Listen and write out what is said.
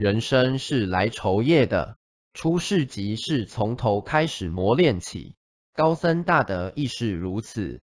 人生是来酬业的，出世即是从头开始磨练起。高僧大德亦是如此。